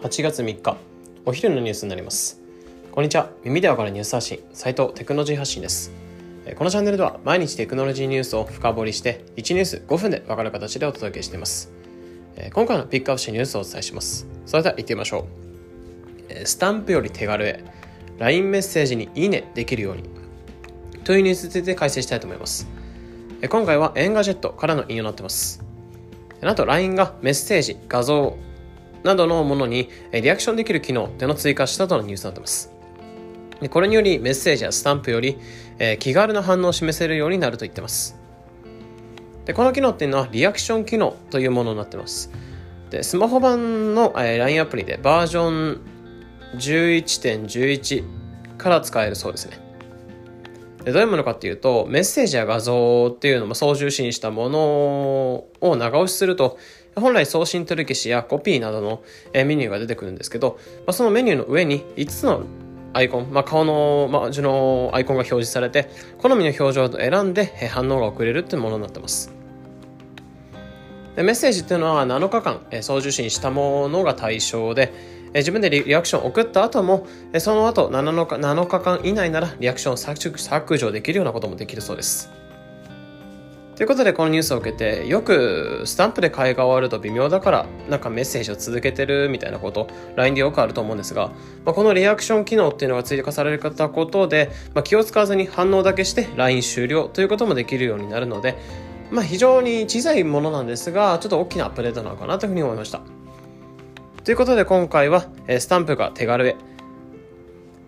8月3日お昼のニュースになります。こんにちは。耳でわかるニュース発信斉藤テクノロジー発信です。このチャンネルでは毎日テクノロジーニュースを深掘りして1ニュース5分でわかる形でお届けしています。今回のピックアップしたニュースをお伝えします。それでは行ってみましょう。スタンプより手軽へ LINE メッセージにいいねできるようにというニュースについて解説したいと思います。今回はエンガジェットからの引用になってます。あと LINE がメッセージ、画像などのものにリアクションできる機能っていうのを追加したとのニュースになってます。でこれによりメッセージやスタンプより、え、気軽な反応を示せるようになると言ってます。でこの機能っていうのはリアクション機能というものになってます。でスマホ版の、えー、LINE アプリでバージョン11.11から使えるそうですね。でどういうものかっていうとメッセージや画像っていうのも送受信したものを長押しすると本来送信取り消しやコピーなどのメニューが出てくるんですけど、まあ、そのメニューの上に5つのアイコン、まあ、顔の、まあ、字のアイコンが表示されて好みの表情を選んで反応が送れるっていうものになってます。でメッセージっていうのは7日間送受信したものが対象でえ自分でリアクションを送った後も、えその後 7, 日7日間以内ならリアクションを削除できるようなこともできるそうです。ということでこのニュースを受けてよくスタンプで会が終わると微妙だからなんかメッセージを続けてるみたいなこと LINE でよくあると思うんですが、まあ、このリアクション機能っていうのが追加されたことで、まあ、気を使わずに反応だけして LINE 終了ということもできるようになるので、まあ、非常に小さいものなんですがちょっと大きなアップデートなのかなというふうに思いました。ということで今回は、えスタンプが手軽へ、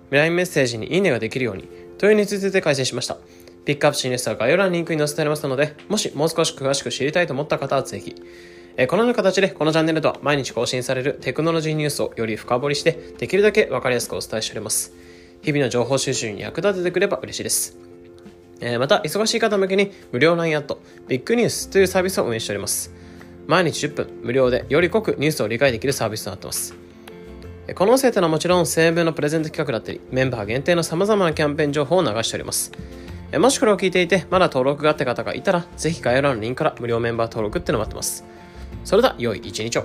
LINE メッセージにいいねができるように、というについて解説しました。ピックアップしニュースは概要欄にリンクに載せてありますので、もしもう少し詳しく知りたいと思った方はぜひ、このような形でこのチャンネルでは毎日更新されるテクノロジーニュースをより深掘りして、できるだけわかりやすくお伝えしております。日々の情報収集に役立ててくれば嬉しいです。えまた、忙しい方向けに無料 LINE アット、ビッグニュースというサービスを運営しております。毎日10分無料でより濃くニュースを理解できるサービスとなっています。この音声というのはもちろん声援のプレゼント企画だったり、メンバー限定の様々なキャンペーン情報を流しております。もしこれを聞いていて、まだ登録があった方がいたら、ぜひ概要欄のリンクから無料メンバー登録っていうのを待ってます。それでは、良い一日を。